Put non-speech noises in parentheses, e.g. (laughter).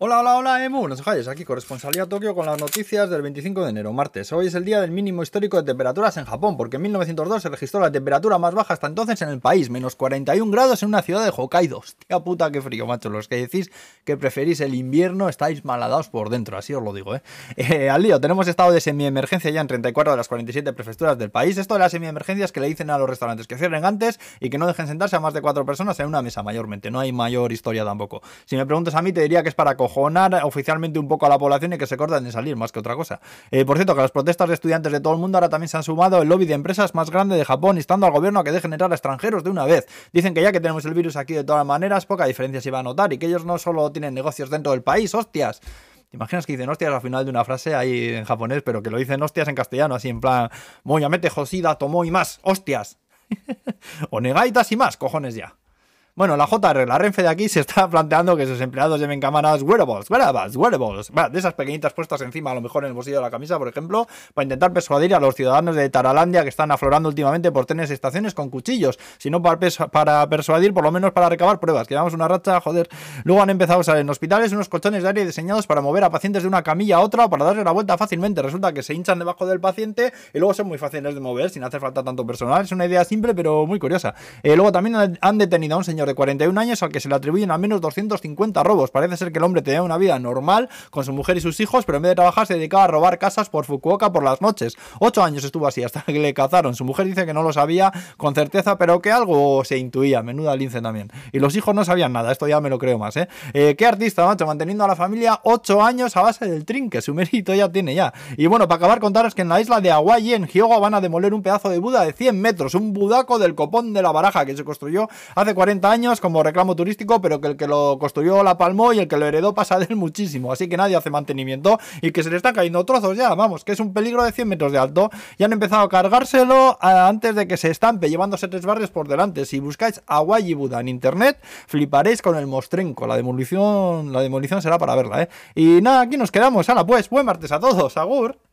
Hola, hola, hola, Emu, no os aquí corresponsalía Tokio con las noticias del 25 de enero, martes. Hoy es el día del mínimo histórico de temperaturas en Japón, porque en 1902 se registró la temperatura más baja hasta entonces en el país, menos 41 grados en una ciudad de Hokkaido. Hostia puta, qué frío, macho. Los que decís que preferís el invierno estáis maladados por dentro, así os lo digo, ¿eh? eh al lío, tenemos estado de semi-emergencia ya en 34 de las 47 prefecturas del país. Esto de las semi-emergencias que le dicen a los restaurantes que cierren antes y que no dejen sentarse a más de cuatro personas en una mesa mayormente. No hay mayor historia tampoco. Si me preguntas a mí, te diría que es para cojonar oficialmente un poco a la población y que se cortan de salir, más que otra cosa. Eh, por cierto, que las protestas de estudiantes de todo el mundo ahora también se han sumado el lobby de empresas más grande de Japón, instando al gobierno a que dejen entrar a extranjeros de una vez. Dicen que ya que tenemos el virus aquí de todas maneras, poca diferencia se va a notar y que ellos no solo tienen negocios dentro del país, hostias. ¿Te imaginas que dicen hostias al final de una frase ahí en japonés, pero que lo dicen hostias en castellano, así en plan, Moyamete, Josida, tomó y más, hostias? (laughs) o negaitas y más, cojones ya. Bueno, la JR, la Renfe de aquí, se está (laughs) planteando que sus empleados lleven cámaras wearables, wearables, wearables, de esas pequeñitas puestas encima, a lo mejor en el bolsillo de la camisa, por ejemplo, para intentar persuadir a los ciudadanos de Taralandia que están aflorando últimamente por tener estaciones con cuchillos, sino para, para persuadir, por lo menos para recabar pruebas, que una racha, joder. Luego han empezado a usar en hospitales unos colchones de aire diseñados para mover a pacientes de una camilla a otra o para darle la vuelta fácilmente. Resulta que se hinchan debajo del paciente y luego son muy fáciles de mover sin hacer falta tanto personal. Es una idea simple, pero muy curiosa. Eh, luego también han detenido a un señor de 41 años que se le atribuyen al menos 250 robos. Parece ser que el hombre tenía una vida normal con su mujer y sus hijos, pero en vez de trabajar se dedicaba a robar casas por Fukuoka por las noches. Ocho años estuvo así hasta que le cazaron. Su mujer dice que no lo sabía con certeza, pero que algo se intuía. Menuda lince también. Y los hijos no sabían nada. Esto ya me lo creo más, ¿eh? eh qué artista, macho? Manteniendo a la familia ocho años a base del trinque. Su mérito ya tiene ya. Y bueno, para acabar, contaros que en la isla de Hawaii, en Hyogo, van a demoler un pedazo de Buda de 100 metros. Un budaco del copón de la baraja que se construyó hace 40 años como reclamo turístico, pero que el que lo construyó la palmó y el que lo heredó pasa de él muchísimo. Así que nadie hace mantenimiento y que se le están cayendo trozos ya, vamos, que es un peligro de 100 metros de alto. Y han empezado a cargárselo antes de que se estampe, llevándose tres barrios por delante. Si buscáis a Buda en internet, fliparéis con el mostrenco. La demolición, la demolición será para verla, ¿eh? Y nada, aquí nos quedamos. Hala, pues, buen martes a todos. Agur.